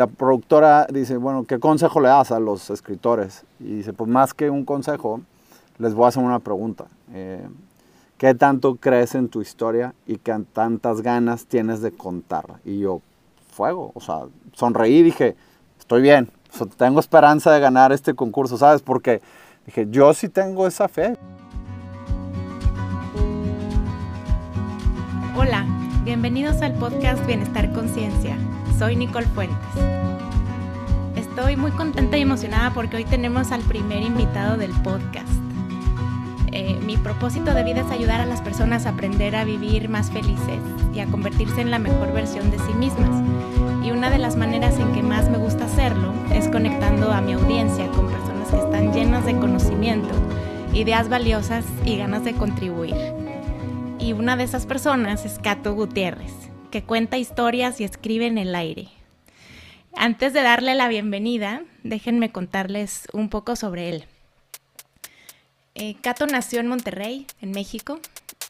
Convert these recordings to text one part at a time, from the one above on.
la productora dice, bueno, ¿qué consejo le das a los escritores? Y dice, pues más que un consejo, les voy a hacer una pregunta. Eh, ¿Qué tanto crees en tu historia y qué tantas ganas tienes de contarla? Y yo, fuego, o sea, sonreí y dije, estoy bien, tengo esperanza de ganar este concurso, ¿sabes? Porque dije, yo sí tengo esa fe. Hola, bienvenidos al podcast Bienestar Conciencia. Soy Nicole Fuentes. Estoy muy contenta y emocionada porque hoy tenemos al primer invitado del podcast. Eh, mi propósito de vida es ayudar a las personas a aprender a vivir más felices y a convertirse en la mejor versión de sí mismas. Y una de las maneras en que más me gusta hacerlo es conectando a mi audiencia con personas que están llenas de conocimiento, ideas valiosas y ganas de contribuir. Y una de esas personas es Cato Gutiérrez, que cuenta historias y escribe en el aire. Antes de darle la bienvenida, déjenme contarles un poco sobre él. Eh, Cato nació en Monterrey, en México.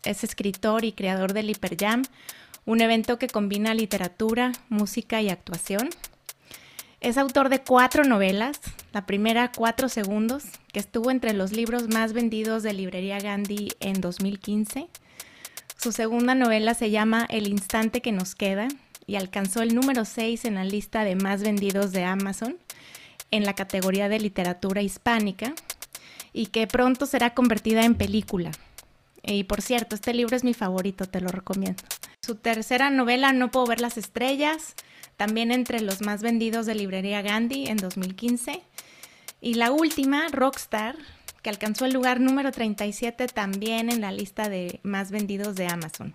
Es escritor y creador del Hiperjam, un evento que combina literatura, música y actuación. Es autor de cuatro novelas, la primera Cuatro Segundos, que estuvo entre los libros más vendidos de Librería Gandhi en 2015. Su segunda novela se llama El Instante que nos queda y alcanzó el número 6 en la lista de más vendidos de Amazon en la categoría de literatura hispánica y que pronto será convertida en película. Y por cierto, este libro es mi favorito, te lo recomiendo. Su tercera novela, No puedo ver las estrellas, también entre los más vendidos de Librería Gandhi en 2015. Y la última, Rockstar, que alcanzó el lugar número 37 también en la lista de más vendidos de Amazon.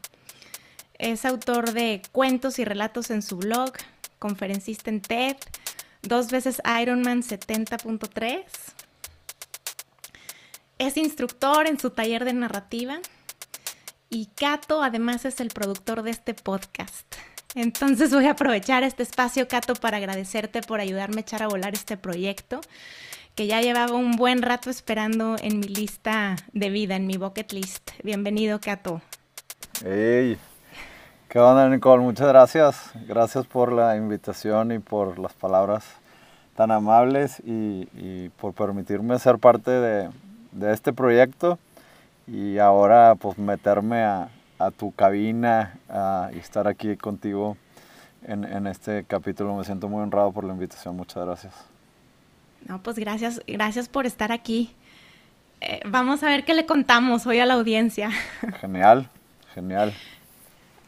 Es autor de cuentos y relatos en su blog, conferencista en TED, dos veces Ironman 70.3 es instructor en su taller de narrativa y Cato además es el productor de este podcast. Entonces voy a aprovechar este espacio, Cato, para agradecerte por ayudarme a echar a volar este proyecto que ya llevaba un buen rato esperando en mi lista de vida, en mi bucket list. Bienvenido, Cato. Hey, ¿qué onda, Nicole? Muchas gracias. Gracias por la invitación y por las palabras tan amables y, y por permitirme ser parte de, de este proyecto y ahora pues meterme a, tu cabina y estar aquí contigo en, este capítulo. Me siento muy honrado por la invitación. Muchas gracias. No, pues gracias, gracias por estar aquí. Eh, vamos a ver qué le contamos hoy a la audiencia. Genial, genial.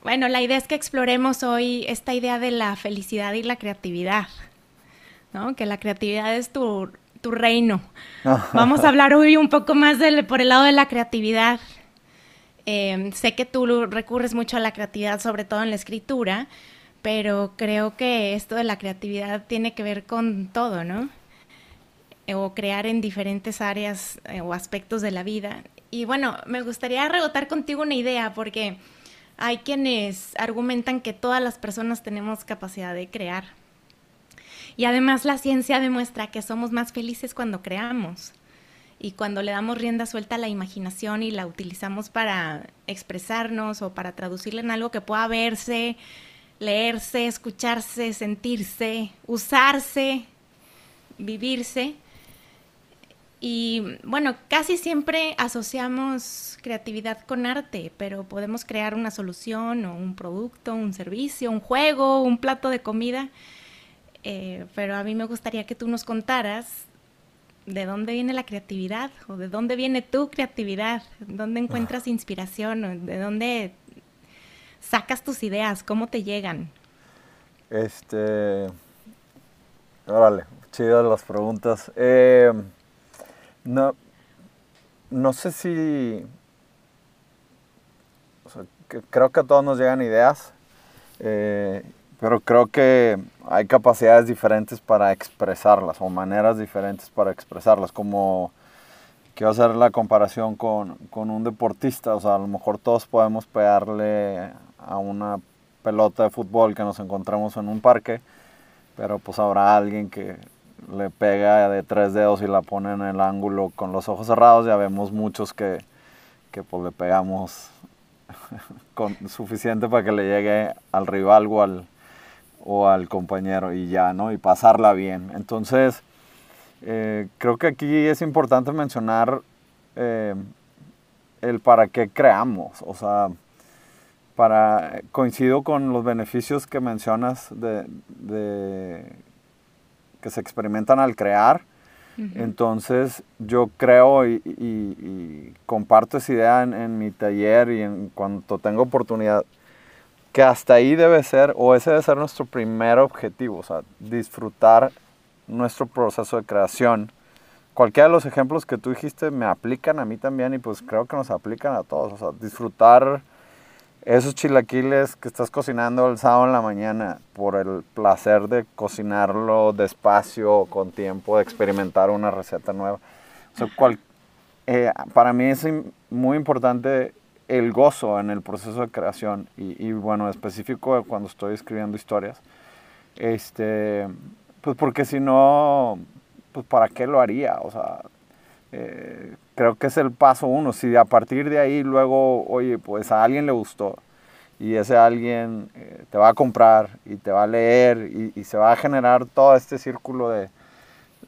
Bueno, la idea es que exploremos hoy esta idea de la felicidad y la creatividad, ¿no? Que la creatividad es tu tu reino. Vamos a hablar hoy un poco más por el lado de la creatividad. Em, sé que tú recurres mucho a la creatividad, sobre todo en la escritura, pero creo que esto de la creatividad tiene que ver con todo, ¿no? O crear en diferentes áreas eh, o aspectos de la vida. Y bueno, me gustaría rebotar contigo una idea, porque hay quienes argumentan que todas las personas tenemos capacidad de crear y además la ciencia demuestra que somos más felices cuando creamos y cuando le damos rienda suelta a la imaginación y la utilizamos para expresarnos o para traducirla en algo que pueda verse, leerse, escucharse, sentirse, usarse, vivirse. Y bueno, casi siempre asociamos creatividad con arte, pero podemos crear una solución o un producto, un servicio, un juego, un plato de comida eh, pero a mí me gustaría que tú nos contaras de dónde viene la creatividad o de dónde viene tu creatividad, dónde encuentras ah. inspiración, de dónde sacas tus ideas, cómo te llegan. Este, órale, chidas las preguntas. Eh, no, no sé si, creo que a todos nos llegan ideas. Eh, pero creo que hay capacidades diferentes para expresarlas o maneras diferentes para expresarlas. Como quiero hacer la comparación con, con un deportista. O sea, a lo mejor todos podemos pegarle a una pelota de fútbol que nos encontramos en un parque, pero pues habrá alguien que le pega de tres dedos y la pone en el ángulo con los ojos cerrados. Ya vemos muchos que, que pues le pegamos con suficiente para que le llegue al rival o al, o al compañero y ya, ¿no? Y pasarla bien. Entonces, eh, creo que aquí es importante mencionar eh, el para qué creamos, o sea, para, coincido con los beneficios que mencionas de, que se experimentan al crear. Entonces yo creo y, comparto esa idea en, mi taller y en cuanto tengo oportunidad, que hasta ahí debe ser, o ese debe ser nuestro primer objetivo, o sea, disfrutar nuestro proceso de creación. Cualquiera de los ejemplos que tú dijiste me aplican a mí también y pues creo que nos aplican a todos, o sea, disfrutar esos chilaquiles que estás cocinando el sábado en la mañana por el placer de cocinarlo despacio, con tiempo, de experimentar una receta nueva. Eh, para mí es muy importante el gozo en el proceso de creación y, bueno, específico cuando estoy escribiendo historias. Este, pues porque si no, pues para qué lo haría, o sea, eh, creo que es el paso uno. Si a partir de ahí luego, oye, pues a alguien le gustó y ese alguien eh, te va a comprar y te va a leer y, se va a generar todo este círculo de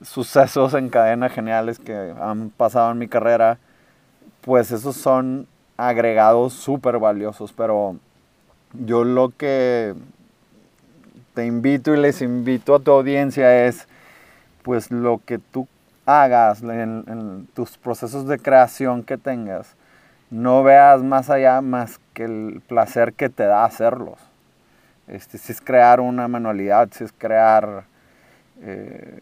sucesos en cadena geniales que han pasado en mi carrera, pues esos son agregados súper valiosos. Pero yo lo que te invito y les invito a tu audiencia es, pues lo que tú hagas en, tus procesos de creación que tengas, no veas más allá más que el placer que te da hacerlos. Este, si es crear una manualidad, si es crear eh,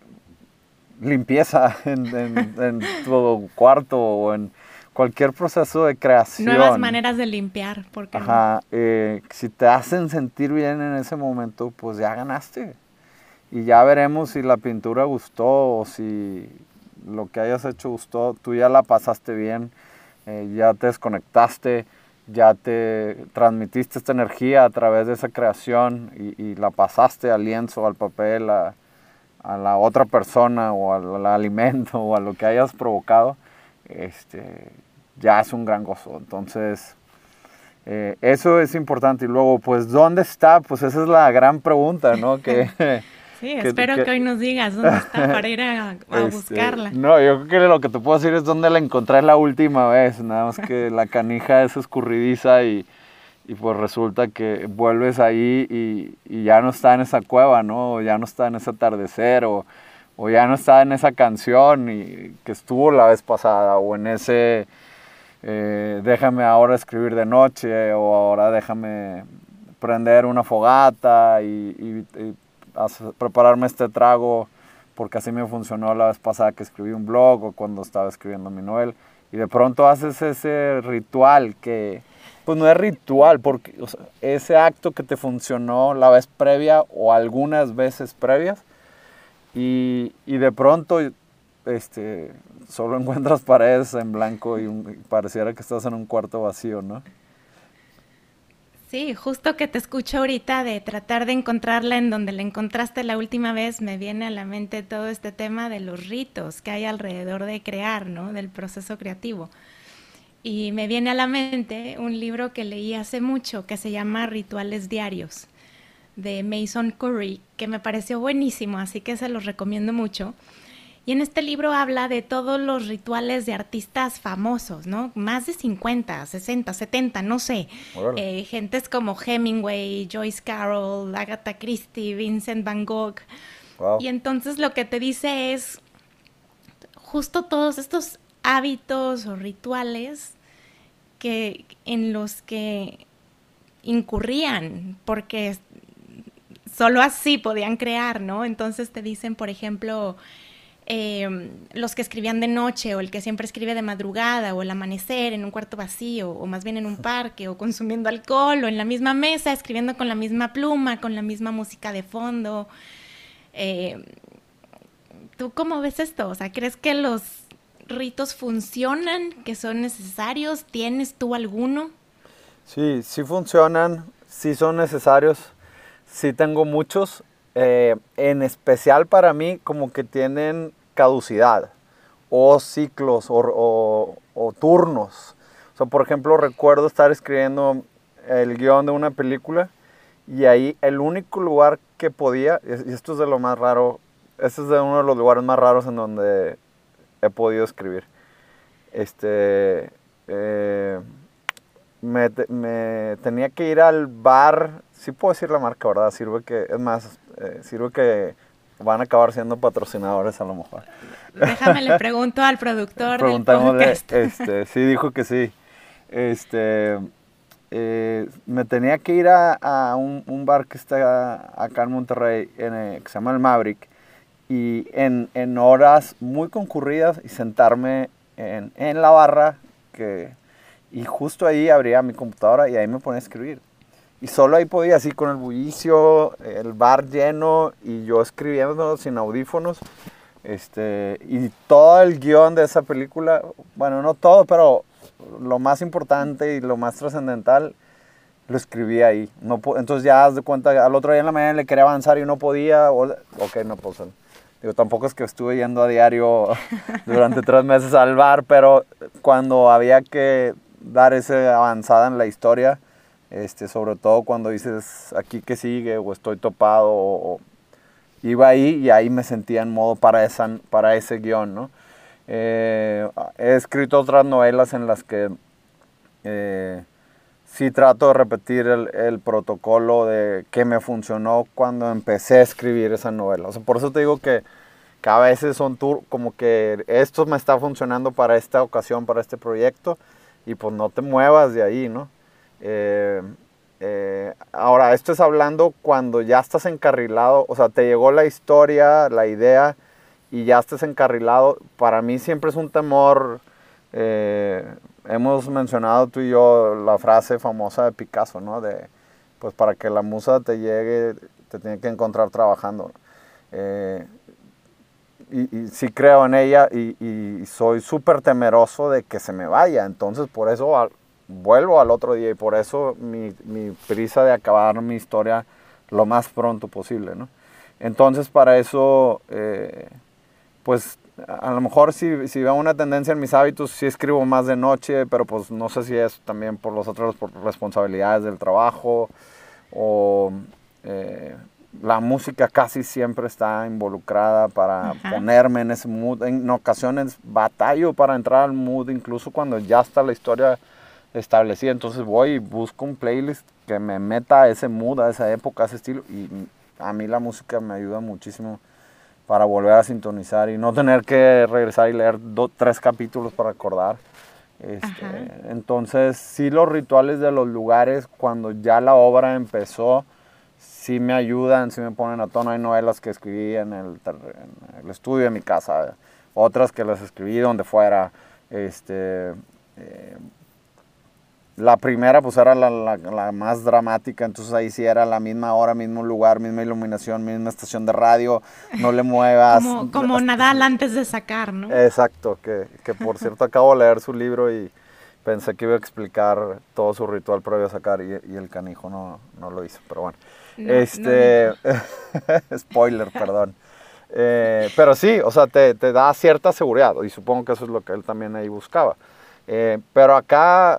limpieza en, tu cuarto o en cualquier proceso de creación. Nuevas maneras de limpiar, porque Ajá, eh, si te hacen sentir bien en ese momento, pues ya ganaste. Y ya veremos si la pintura gustó o si lo que hayas hecho gustó, tú ya la pasaste bien, eh, ya te desconectaste, ya te transmitiste esta energía a través de esa creación y, la pasaste al lienzo, al papel, a, la otra persona o al, alimento o a lo que hayas provocado, este, ya es un gran gozo. Entonces, eh, eso es importante. Y luego, pues, ¿dónde está? Pues esa es la gran pregunta, ¿no? Que, Sí, espero que, hoy nos digas dónde está para ir a, este, buscarla. No, yo creo que lo que te puedo decir es dónde la encontré la última vez, nada más que la canija es escurridiza y, y pues resulta que vuelves ahí y, ya no está en esa cueva, ¿no? O ya no está en ese atardecer o, o ya no está en esa canción y, que estuvo la vez pasada o en ese eh, déjame ahora escribir de noche o ahora déjame prender una fogata y, y prepararme este trago porque así me funcionó la vez pasada que escribí un blog o cuando estaba escribiendo mi novela. Y de pronto haces ese ritual que, pues no es ritual, porque ese acto que te funcionó la vez previa o algunas veces previas, y, y de pronto este, solo encuentras paredes en blanco y, y pareciera que estás en un cuarto vacío, ¿no? Sí, justo que te escucho ahorita de tratar de encontrarla en donde la encontraste la última vez, me viene a la mente todo este tema de los ritos que hay alrededor de crear, ¿no? Del proceso creativo. Y me viene a la mente un libro que leí hace mucho que se llama Rituales Diarios de Mason Curry, que me pareció buenísimo, así que se los recomiendo mucho. Y en este libro habla de todos los rituales de artistas famosos, ¿no? Más de 50, 60, 70, no sé. Eh, gentes como Hemingway, Joyce Carol, Agatha Christie, Vincent Van Gogh. Y entonces lo que te dice es justo todos estos hábitos o rituales que en los que incurrían porque solo así podían crear, ¿no? Entonces te dicen, por ejemplo, Em, los que escribían de noche o el que siempre escribe de madrugada o el amanecer en un cuarto vacío o más bien en un parque o consumiendo alcohol o en la misma mesa escribiendo con la misma pluma, con la misma música de fondo. Em, ¿Tú cómo ves esto? O sea, ¿crees que los ritos funcionan, que son necesarios? ¿Tienes tú alguno? Sí, sí funcionan, sí son necesarios, sí tengo muchos. Eh, en especial para mí como que tienen caducidad o ciclos o, turnos. O por ejemplo, recuerdo estar escribiendo el guion de una película y ahí el único lugar que podía, y esto es de lo más raro, este es de uno de los lugares más raros en donde he podido escribir. Este, eh, me, tenía que ir al bar, sí puedo decir la marca, ¿verdad? Sirve que, es más, eh, sirve que van a acabar siendo patrocinadores a lo mejor. Déjame le pregunto al productor Preguntémosle, este, sí dijo que sí. Este, eh, me tenía que ir a, un, bar que está acá en Monterrey, en, eh, que se llama el Maverick, y en, en horas muy concurridas y sentarme en, en, la barra, que, y justo ahí abría mi computadora y ahí me ponía a escribir. Y solo ahí podía, así con el bullicio, el bar lleno y yo escribiendo sin audífonos. Este, y todo el guion de esa película, bueno, no todo, pero lo más importante y lo más trascendental lo escribí ahí. No, entonces ya haz de cuenta, al otro día en la mañana le quería avanzar y no podía. O, ok, no, pues digo, tampoco es que estuve yendo a diario durante tres meses al bar, pero cuando había que dar esa avanzada en la historia, este, sobre todo cuando dices aquí que sigue o estoy topado o, iba ahí y ahí me sentía en modo para, esa, para ese guion, ¿no? Eh, he escrito otras novelas en las que eh, sí trato de repetir el, protocolo de que me funcionó cuando empecé a escribir esa novela. O sea, por eso te digo que, que a veces son tour, como que esto me está funcionando para esta ocasión, para este proyecto, y pues no te muevas de ahí, ¿no? Eh, eh, ahora, esto es hablando cuando ya estás encarrilado, o sea, te llegó la historia, la idea y ya estás encarrilado. Para mí siempre es un temor. Eh, hemos mencionado tú y yo la frase famosa de Picasso, ¿no? De, pues para que la musa te llegue, te tiene que encontrar trabajando. Eh, y, sí creo en ella y, y soy súper temeroso de que se me vaya. Entonces, por eso vuelvo al otro día y por eso mi, mi, prisa de acabar mi historia lo más pronto posible, ¿no? Entonces para eso, eh, pues a lo mejor si, si, veo una tendencia en mis hábitos, sí escribo más de noche, pero pues no sé si es también por las otras responsabilidades del trabajo o eh, la música casi siempre está involucrada para ponerme en ese mood. En ocasiones batallo para entrar al mood, incluso cuando ya está la historia establecida. Entonces voy y busco un playlist que me meta a ese mood, a esa época, a ese estilo. Y a mí la música me ayuda muchísimo para volver a sintonizar y no tener que regresar y leer tres capítulos para recordar. Este, entonces, sí los rituales de los lugares, cuando ya la obra empezó, sí me ayudan, sí me ponen a tono. Hay novelas que escribí en el, en el estudio de mi casa, otras que las escribí donde fuera. Este, eh, la primera pues era la, la, más dramática, entonces ahí sí era la misma hora, mismo lugar, misma iluminación, misma estación de radio, no le muevas. como, como Nadal antes de sacar, ¿no? Exacto, que, que por cierto acabo de leer su libro y pensé que iba a explicar todo su ritual previo a sacar y, y el canijo no, no, lo hizo, pero bueno. este, spoiler, perdón. Eh, pero sí, o sea, te, te, da cierta seguridad y supongo que eso es lo que él también ahí buscaba. Eh, pero acá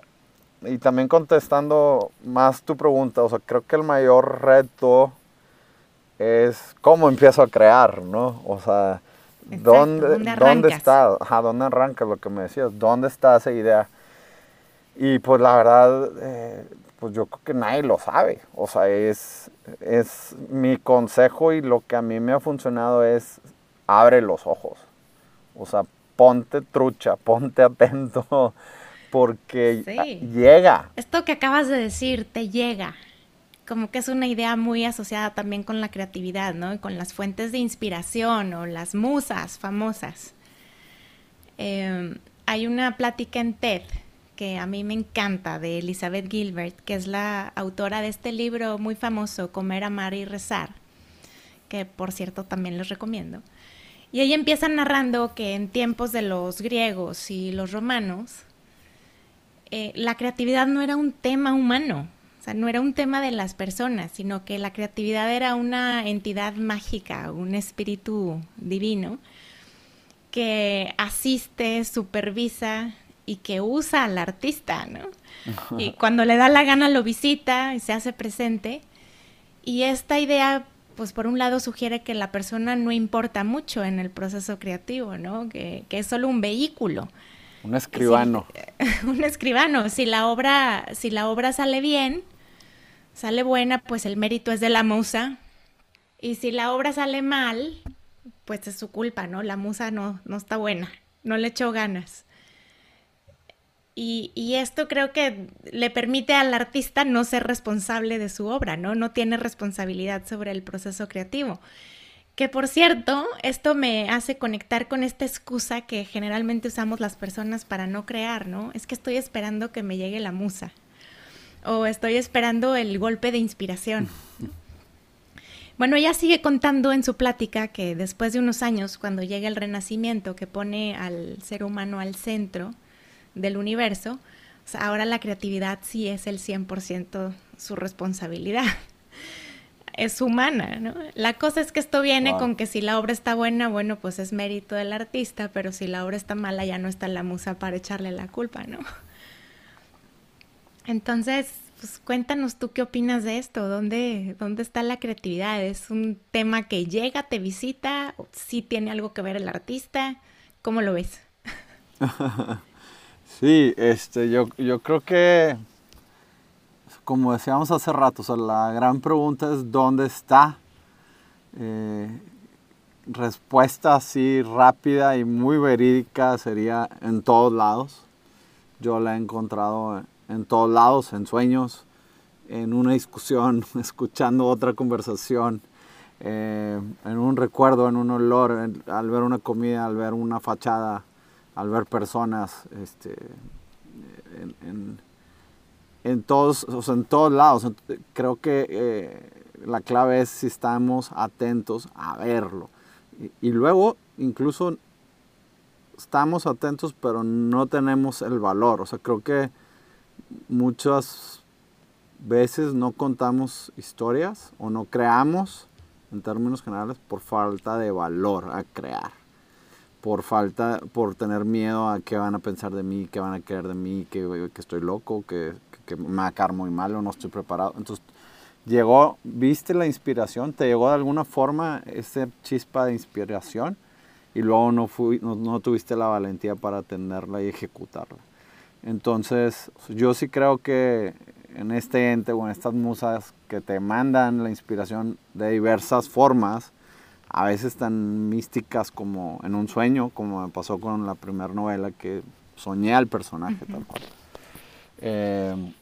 y también contestando más tu pregunta, o sea, creo que el mayor reto es cómo empiezo a crear, ¿no? O sea, ¿dónde, ¿dónde, está? Ajá, ¿dónde arranca lo que me decías? ¿Dónde está esa idea? Y pues la verdad, eh, pues yo creo que nadie lo sabe. O sea, es, es mi consejo y lo que a mí me ha funcionado es abre los ojos. O sea, ponte trucha, ponte atento porque llega. Esto que acabas de decir, te llega. Como que es una idea muy asociada también con la creatividad, ¿no? Y con las fuentes de inspiración o las musas famosas. Em, hay una plática en TED que a mí me encanta de Elizabeth Gilbert, que es la autora de este libro muy famoso, Comer, Amar y Rezar, que por cierto también les recomiendo. Y ella empieza narrando que en tiempos de los griegos y los romanos, eh, la creatividad no era un tema humano, o sea, no era un tema de las personas, sino que la creatividad era una entidad mágica, un espíritu divino que asiste, supervisa y que usa al artista, ¿no? Y cuando le da la gana lo visita y se hace presente. Y esta idea pues por un lado sugiere que la persona no importa mucho en el proceso creativo, ¿no? Que, es solo un vehículo. Un escribano. un escribano. Si la obra, si la obra sale bien, sale buena, pues el mérito es de la musa. Y si la obra sale mal, pues es su culpa, ¿no? La musa no, no está buena, no le echó ganas. Y, esto creo que le permite al artista no ser responsable de su obra, ¿no? No tiene responsabilidad sobre el proceso creativo. Que por cierto, esto me hace conectar con esta excusa que generalmente usamos las personas para no crear, ¿no? Es que estoy esperando que me llegue la musa. O estoy esperando el golpe de inspiración. Bueno, ella sigue contando en su plática que después de unos años, cuando llega el renacimiento que pone al ser humano al centro, del universo, ahora la creatividad sí es el 100% su responsabilidad. es humana, ¿no? La cosa es que esto viene con que si la obra está buena, bueno, pues es mérito del artista, pero si la obra está mala, ya no está la musa para echarle la culpa, ¿no? Entonces, pues cuéntanos tú qué opinas de esto, ¿Dónde, dónde está la creatividad? ¿Es un tema que llega, te visita? ¿Sí tiene algo que ver el artista? ¿Cómo lo ves? Sí, este, yo, yo creo que, como decíamos hace rato, la gran pregunta es ¿dónde está? Eh, respuesta así rápida y muy verídica sería en todos lados. Yo la he encontrado en todos lados, en sueños, en una discusión, escuchando otra conversación, eh, en un recuerdo, en un olor, al ver una comida, al ver una fachada, al ver personas este, en, todos, en todos lados. Creo que eh, la clave es si estamos atentos a verlo. Y, luego, incluso estamos atentos, pero no tenemos el valor. O sea, creo que muchas veces no contamos historias o no creamos, en términos generales, por falta de valor a crear por falta, por tener miedo a qué van a pensar de mí, qué van a querer de mí, que, que estoy loco, que, que, me va a caer muy mal o no estoy preparado. Entonces, llegó, viste la inspiración, te llegó de alguna forma ese chispa de inspiración y luego no, fui, no, no tuviste la valentía para tenerla y ejecutarla. Entonces, yo sí creo que en este ente o en estas musas que te mandan la inspiración de diversas formas, a veces tan místicas como en un sueño, como me pasó con la primera novela que soñé al personaje tal cual. Eh,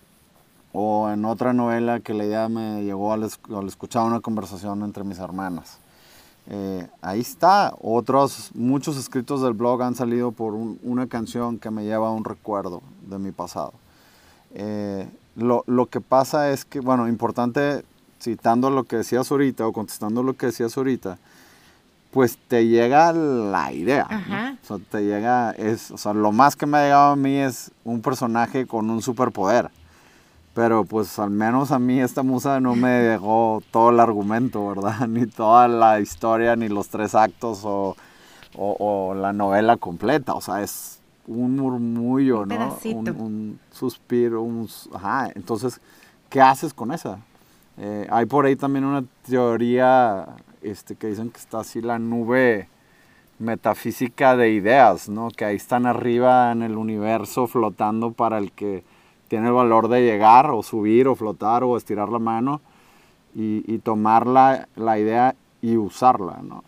o en otra novela que la idea me llegó al, escuchar una conversación entre mis hermanas. Eh, ahí está. Otros, muchos escritos del blog han salido por una canción que me lleva a un recuerdo de mi pasado. Eh, lo, lo, que pasa es que, bueno, importante, citando lo que decías ahorita o contestando lo que decías ahorita, pues te llega la idea. O sea, te llega, es, o sea, lo más que me ha llegado a mí es un personaje con un superpoder. Pero pues al menos a mí esta musa no me dejó todo el argumento, ¿verdad? Ni toda la historia, ni los tres actos o, o, la novela completa. O sea, es un murmullo, ¿no? Un, un, suspiro, un... Ajá, entonces, ¿qué haces con esa? Eh, hay por ahí también una teoría este, que dicen que está así la nube metafísica de ideas, ¿no? Que ahí están arriba en el universo flotando para el que tiene el valor de llegar o subir o flotar o estirar la mano y, tomar la, la, idea y usarla, ¿no?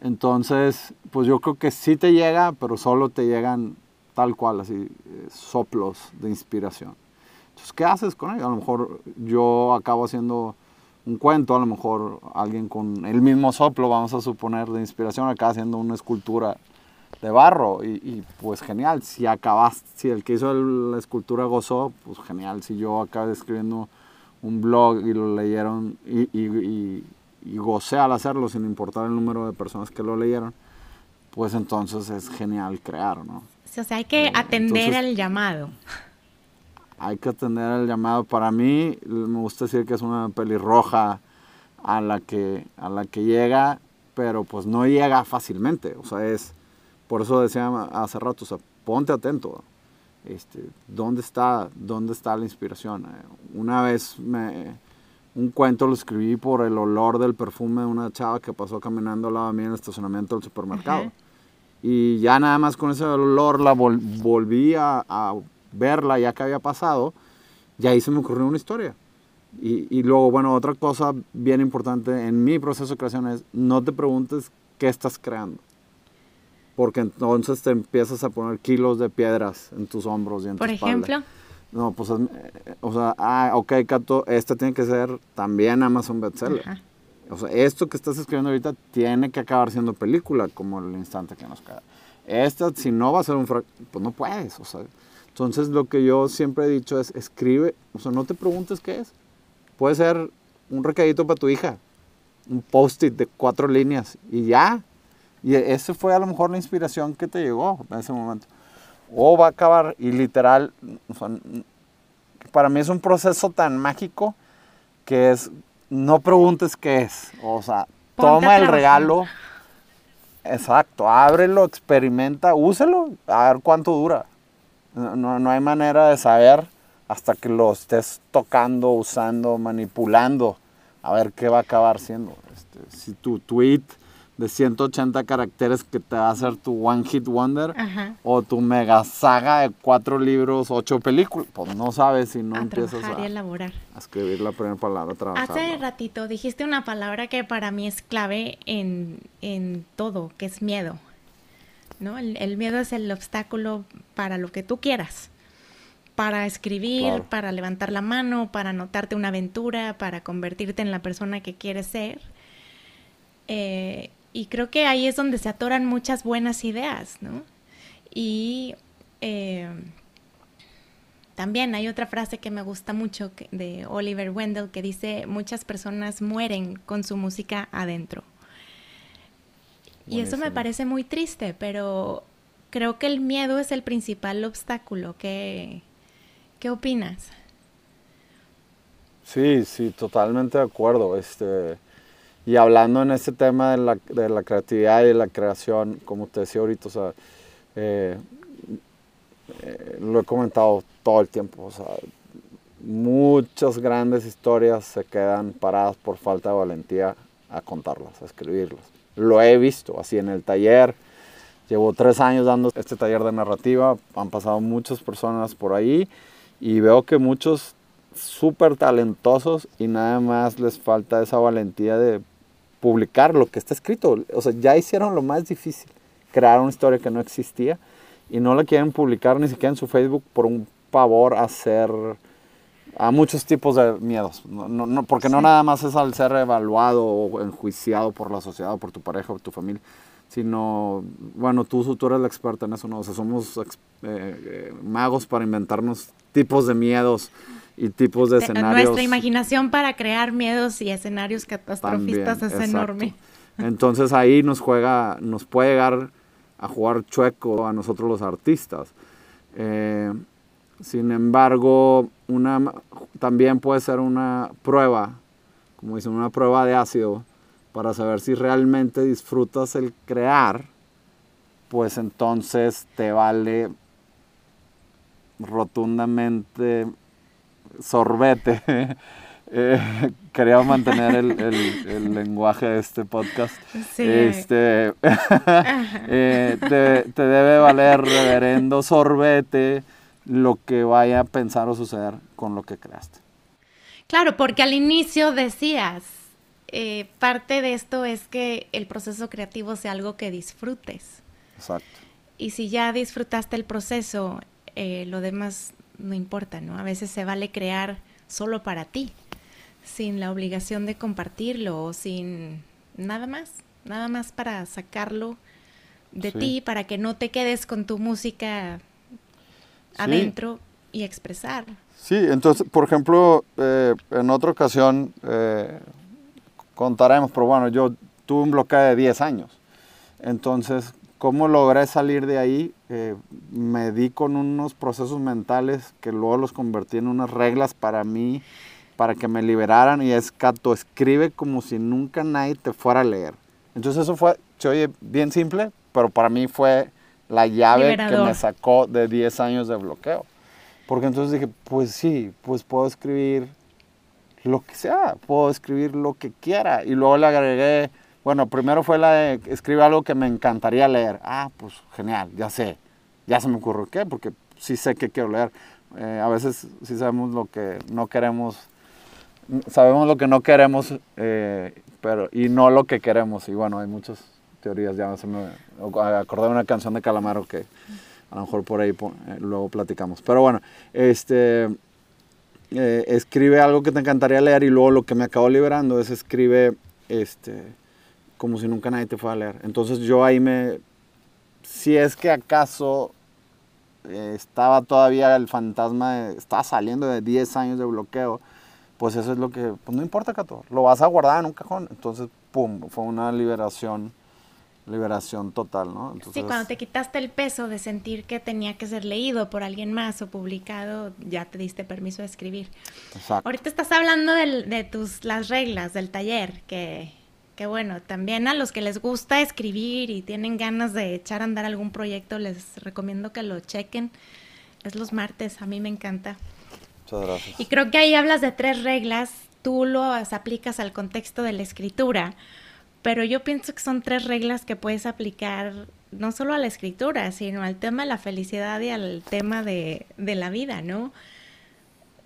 Entonces, pues yo creo que sí te llega, pero solo te llegan tal cual, así, eh, soplos de inspiración. Entonces, ¿qué haces con ello? A lo mejor yo acabo haciendo un cuento, a lo mejor alguien con el mismo soplo, vamos a suponer, de inspiración, acá haciendo una escultura de barro. Y, pues genial, si acabas, si el que hizo la escultura gozó, pues genial, si yo acabo escribiendo un blog y lo leyeron y, y, y, gocé al hacerlo sin importar el número de personas que lo leyeron, pues entonces es genial crear, ¿no? o sea, hay que eh, atender al llamado hay que atender el llamado. Para mí, me gusta decir que es una pelirroja a la que, a la que llega, pero pues no llega fácilmente. O sea, es, por eso decía hace rato, o sea, ponte atento. Este, ¿dónde, está, ¿Dónde está la inspiración? Una vez me, un cuento lo escribí por el olor del perfume de una chava que pasó caminando al lado de mí en el estacionamiento del supermercado. Y ya nada más con ese olor la volví a, a, verla ya que había pasado. Y ahí se me ocurrió una historia. Y, y, luego, bueno, otra cosa bien importante en mi proceso de creación es no te preguntes qué estás creando. Porque entonces te empiezas a poner kilos de piedras en tus hombros y en Por tu ejemplo. No, pues, eh, o sea, ah, ok, Cato, esta tiene que ser también Amazon bestseller. O sea, esto que estás escribiendo ahorita tiene que acabar siendo película, como el instante que nos queda. Esta, si no va a ser un fracaso, pues no puedes, o sea. Entonces, lo que yo siempre he dicho es, escribe, o sea, no te preguntes qué es. Puede ser un recadito para tu hija, un post-it de cuatro líneas y ya. Y ese fue a lo mejor la inspiración que te llegó en ese momento o va a acabar y literal, para mí es un proceso tan mágico que es, no preguntes qué es, o sea, toma el regalo, exacto, ábrelo, experimenta, úselo, a ver cuánto dura. No, no hay manera de saber hasta que lo estés tocando, usando, manipulando, a ver qué va a acabar siendo. Este, si tu tweet de 180 caracteres que te va a hacer tu One Hit Wonder o tu mega saga de cuatro libros, ocho películas. Pues no sabes si no empiezas a, elaborar. a escribir la primera palabra. Trabajar, Hace ratito dijiste una palabra que para mí es clave en, en todo, que es miedo. ¿No? El, el, miedo es el obstáculo para lo que tú quieras. Para escribir, para levantar la mano, para anotarte una aventura, para convertirte en la persona que quieres ser. Eh, y creo que ahí es donde se atoran muchas buenas ideas, ¿no? Y eh, también hay otra frase que me gusta mucho de Oliver Wendell que dice, muchas personas mueren con su música adentro. Y eso me parece muy triste, pero creo que el miedo es el principal obstáculo. ¿Qué, qué opinas? Sí, sí, totalmente de acuerdo. Este, y hablando en este tema de la, de la creatividad y de la creación, como te decía ahorita, o sea, eh, eh, lo he comentado todo el tiempo, o sea, muchas grandes historias se quedan paradas por falta de valentía a contarlas, a escribirlas. Lo he visto así en el taller. Llevo tres años dando este taller de narrativa, han pasado muchas personas por ahí y veo que muchos súper talentosos y nada más les falta esa valentía de publicar lo que está escrito. O sea, ya hicieron lo más difícil, crear una historia que no existía y no la quieren publicar ni siquiera en su Facebook por un pavor a ser a muchos tipos de miedos, no, no, porque no nada más es al ser evaluado o enjuiciado por la sociedad o por tu pareja o tu familia, sino, bueno, tú, tú eres la experta en eso, ¿no? O sea, somos eh, eh, magos para inventarnos tipos de miedos y tipos de escenarios. Nuestra imaginación para crear miedos y escenarios catastrofistas es enorme. Entonces ahí nos juega, nos puede llegar a jugar chueco a nosotros los artistas. Eh, sin embargo, una, también puede ser una prueba, como dicen, una prueba de ácido, para saber si realmente disfrutas el crear, pues entonces te vale rotundamente sorbete. Eh, quería mantener el, lenguaje de este podcast. Este, eh, te, debe valer, reverendo sorbete, lo que vaya a pensar o suceder con lo que creaste. Claro, porque al inicio decías, eh, parte de esto es que el proceso creativo sea algo que disfrutes. Exacto. Y si ya disfrutaste el proceso, lo demás no importa, ¿no? A veces se vale crear solo para ti, sin la obligación de compartirlo o sin nada más, nada más para sacarlo de ti, para que no te quedes con tu música adentro y expresar. Sí, entonces, por ejemplo, eh, en otra ocasión eh, contaremos, pero bueno, yo tuve un bloqueo de 10 años. Entonces, ¿Cómo logré salir de ahí? Eh, me di con unos procesos mentales que luego los convertí en unas reglas para mí, para que me liberaran y es Cato, escribe como si nunca nadie te fuera a leer. Entonces eso fue, se oye bien simple, pero para mí fue la llave que me sacó de 10 años de bloqueo. Porque entonces dije, pues sí, pues puedo escribir lo que sea, puedo escribir lo que quiera. Y luego le agregué, bueno, primero fue la de escribir algo que me encantaría leer. Ah, pues genial, ya sé, ya se me ocurrió qué, porque sí sé que quiero leer. Eh, a veces sí sabemos lo que no queremos, sabemos lo que no queremos, eh, pero, y no lo que queremos. Y bueno, hay muchas teorías, ya se me acordé de una canción de Calamaro que a lo mejor por ahí eh, luego platicamos. Pero bueno, este, escribe algo que te encantaría leer y luego lo que me acabo liberando es escribe este, como si nunca nadie te fuera a leer. Entonces yo ahí me, si es que acaso estaba todavía el fantasma, estaba saliendo de 10 años de bloqueo, pues eso es lo que, pues no importa, Cato, lo vas a guardar en un cajón. Entonces, pum, fue una liberación, liberación total, ¿no? sí, cuando te quitaste el peso de sentir que tenía que ser leído por alguien más o publicado, ya te diste permiso de escribir. Exacto. Ahorita estás hablando de tus, las reglas del taller, que que bueno, también a los que les gusta escribir y tienen ganas de echar a andar algún proyecto, les recomiendo que lo chequen. Es los martes, a mí me encanta. Muchas gracias. Y creo que ahí hablas de tres reglas, tú las aplicas al contexto de la escritura, pero yo pienso que son tres reglas que puedes aplicar no solo a la escritura, sino al tema de la felicidad y al tema de, de la vida, ¿no?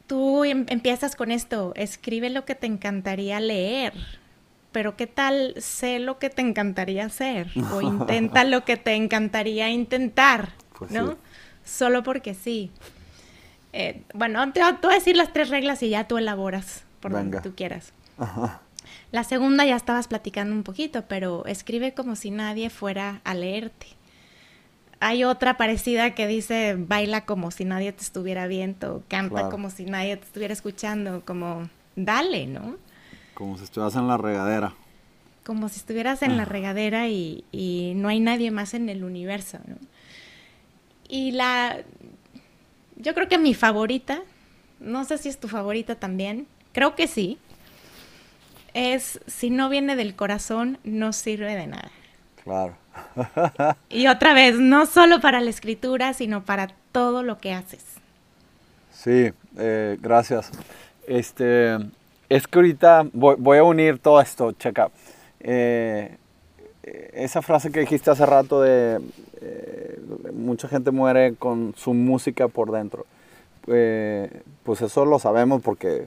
Tú em, empiezas con esto, escribe lo que te encantaría leer, pero ¿qué tal sé lo que te encantaría hacer? O intenta lo que te encantaría intentar, pues ¿no? Solo porque sí. Eh, bueno, te, voy a decir las tres reglas y ya tú elaboras por donde tú quieras. La segunda ya estabas platicando un poquito, pero escribe como si nadie fuera a leerte. Hay otra parecida que dice baila como si nadie te estuviera viendo, canta como si nadie te estuviera escuchando, como dale, ¿no? Como si estuvieras en la regadera. Como si estuvieras en la regadera y, no hay nadie más en el universo, ¿no? Y la... Yo creo que mi favorita, no sé si es tu favorita también, creo que sí, es si no viene del corazón, no sirve de nada. Claro. y otra vez, no solo para la escritura, sino para todo lo que haces. Sí, eh, gracias. Este, es que ahorita voy, a unir todo esto, checa. Eh, esa frase que dijiste hace rato de eh, mucha gente muere con su música por dentro. Pues eso lo sabemos porque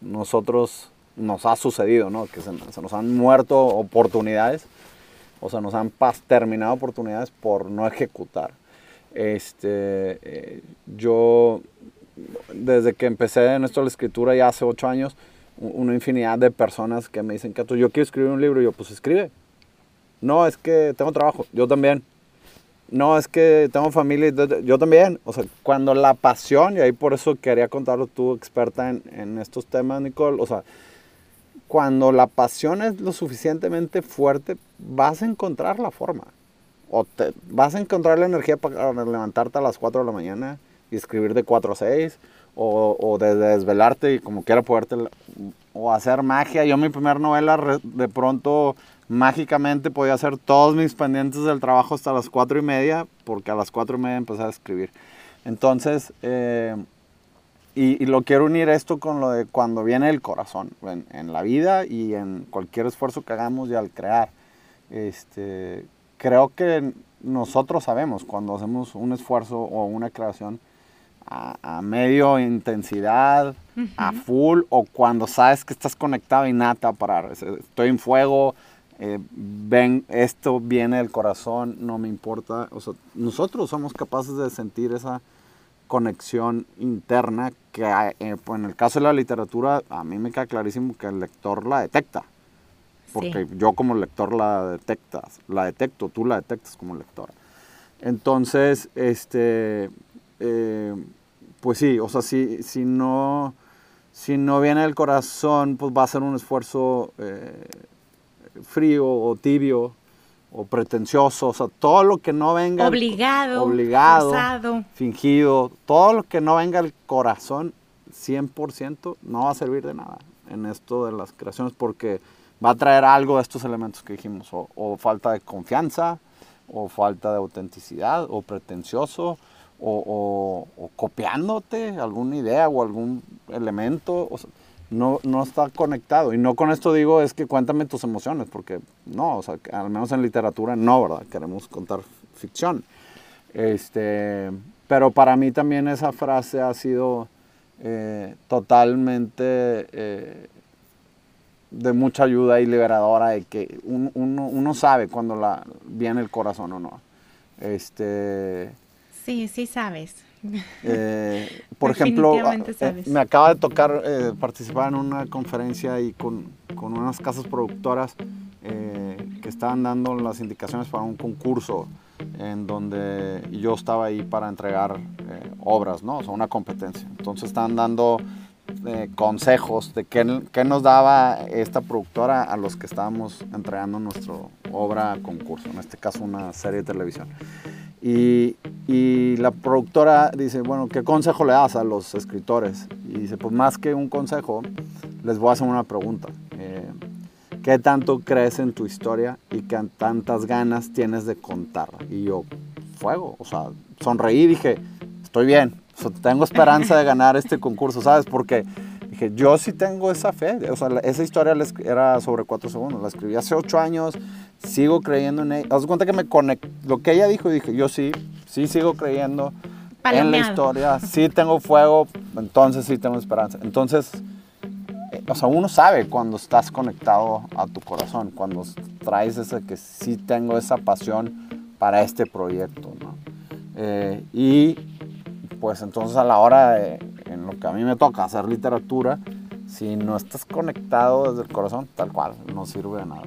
nosotros nos ha sucedido, ¿no? Que se, nos han muerto oportunidades, o sea, nos han terminado oportunidades por no ejecutar. Este, yo, desde que empecé en esto de la escritura ya hace ocho años, una infinidad de personas que me dicen, que yo quiero escribir un libro, y yo, pues escribe. No, es que tengo trabajo, yo también. No, es que tengo familia, yo también. O sea, cuando la pasión, y ahí por eso quería contarlo tú, experta en, en estos temas, Nicole, o sea, cuando la pasión es lo suficientemente fuerte, vas a encontrar la forma. O te, vas a encontrar la energía para levantarte a las 4 de la mañana y escribir de 4 a 6 o, o de, desvelarte y como quiera poderte, o hacer magia. Yo mi primera novela de pronto mágicamente podía hacer todos mis pendientes del trabajo hasta las cuatro y media, porque a las cuatro y media empecé a escribir. Entonces, eh, y, lo quiero unir esto con lo de cuando viene el corazón, en, en, la vida y en cualquier esfuerzo que hagamos y al crear. Este, creo que nosotros sabemos cuando hacemos un esfuerzo o una creación, a, medio intensidad, a full, o cuando sabes que estás conectado y nada parar. Estoy en fuego, eh, ven, esto viene del corazón, no me importa. O sea, nosotros somos capaces de sentir esa conexión interna que eh, pues, en el caso de la literatura a mí me queda clarísimo que el lector la detecta. Porque yo como lector la detectas, la detecto, tú la detectas como lector. Entonces, este, eh, pues sí, o sea, si, si, no, si no viene del corazón, pues va a ser un esfuerzo eh, frío o tibio o pretencioso, o sea, todo lo que no venga... Obligado, obligado, fingido, todo lo que no venga al corazón, 100% no va a servir de nada en esto de las creaciones porque va a traer algo de estos elementos que dijimos, o, o falta de confianza, o falta de autenticidad, o pretencioso, o, copiándote alguna idea o algún elemento. No, no está conectado. Y no con esto digo es que cuéntame tus emociones, porque no, o sea, al menos en literatura no, ¿verdad? Queremos contar ficción. Este, pero para mí también esa frase ha sido eh, totalmente eh, de mucha ayuda y liberadora de que uno, uno, sabe cuando la, viene el corazón o no. Este, sí, sí sabes. Eh, por ejemplo, me acaba de tocar participar en una conferencia y con, con unas casas productoras que estaban dando las indicaciones para un concurso en donde yo estaba ahí para entregar eh, obras, ¿no? O sea, una competencia. Entonces estaban dando eh, consejos de qué, qué, nos daba esta productora a los que estábamos entregando nuestra obra a concurso, en este caso una serie de televisión. Y, la productora dice, bueno, ¿qué consejo le das a los escritores? Y dice, pues más que un consejo, les voy a hacer una pregunta. Eh, ¿Qué tanto crees en tu historia y qué tantas ganas tienes de contarla? Y yo, fuego, o sea, sonreí dije, estoy bien, tengo esperanza de ganar este concurso, ¿sabes? Porque dije, yo sí tengo esa fe, o sea, esa historia era sobre cuatro segundos, la escribí hace ocho años, sigo creyendo en ella. Haz cuenta que me conecté, lo que ella dijo, dije, yo sí, sí sigo creyendo en la historia, sí tengo fuego, entonces sí tengo esperanza. Entonces, o sea, uno sabe cuando estás conectado a tu corazón, cuando traes ese que sí tengo esa pasión para este proyecto, ¿no? Eh, y pues entonces a la hora de, en lo que a mí me toca hacer literatura, si no estás conectado desde el corazón, tal cual, no sirve de nada.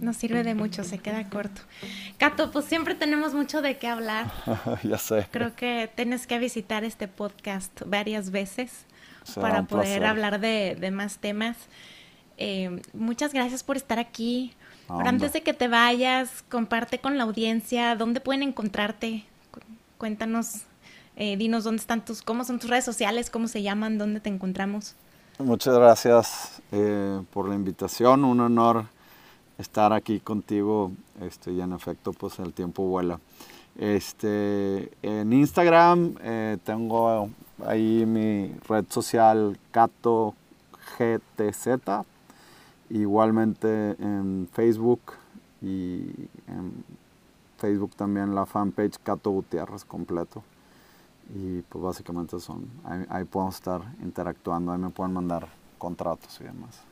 No sirve de mucho, se queda corto. Cato, pues siempre tenemos mucho de qué hablar. ya sé. Creo que tienes que visitar este podcast varias veces para poder hablar de, más temas. Eh, muchas gracias por estar aquí. antes de que te vayas, comparte con la audiencia dónde pueden encontrarte. Cuéntanos, eh, dinos dónde están tus, cómo son tus redes sociales, cómo se llaman, dónde te encontramos. Muchas gracias eh, por la invitación, un honor estar aquí contigo. Este, y en efecto, pues el tiempo vuela. Este, en Instagram tengo ahí mi red social Cato GTZ, igualmente en Facebook y en Facebook también la fanpage Cato Gutiérrez completo. Y pues básicamente son, ahí, ahí podemos estar interactuando, ahí me pueden mandar contratos y demás.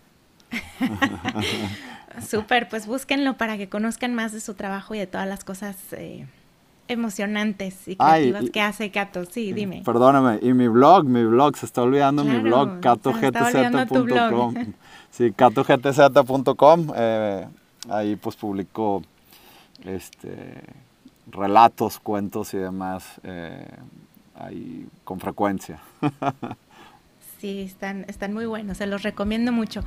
Súper, pues búsquenlo para que conozcan más de su trabajo y de todas las cosas eh, emocionantes y creativas que hace Cato. Sí, dime. Perdóname, y mi blog, mi blog, se está olvidando mi blog, catogtz.com. Sí, catogtz.com. Eh, ahí pues publico este, relatos, cuentos y demás eh, ahí con frecuencia. Sí, están, están muy buenos, se los recomiendo mucho.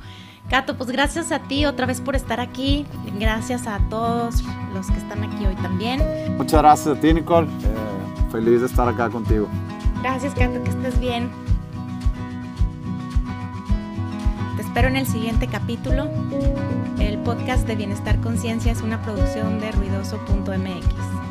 Cato, pues gracias a ti otra vez por estar aquí. Gracias a todos los que están aquí hoy también. Muchas gracias a ti, Nicole. Eh, feliz de estar acá contigo. Gracias, Cato, que estés bien. Te espero en el siguiente capítulo. El podcast de Bienestar Conciencia es una producción de ruidoso.mx.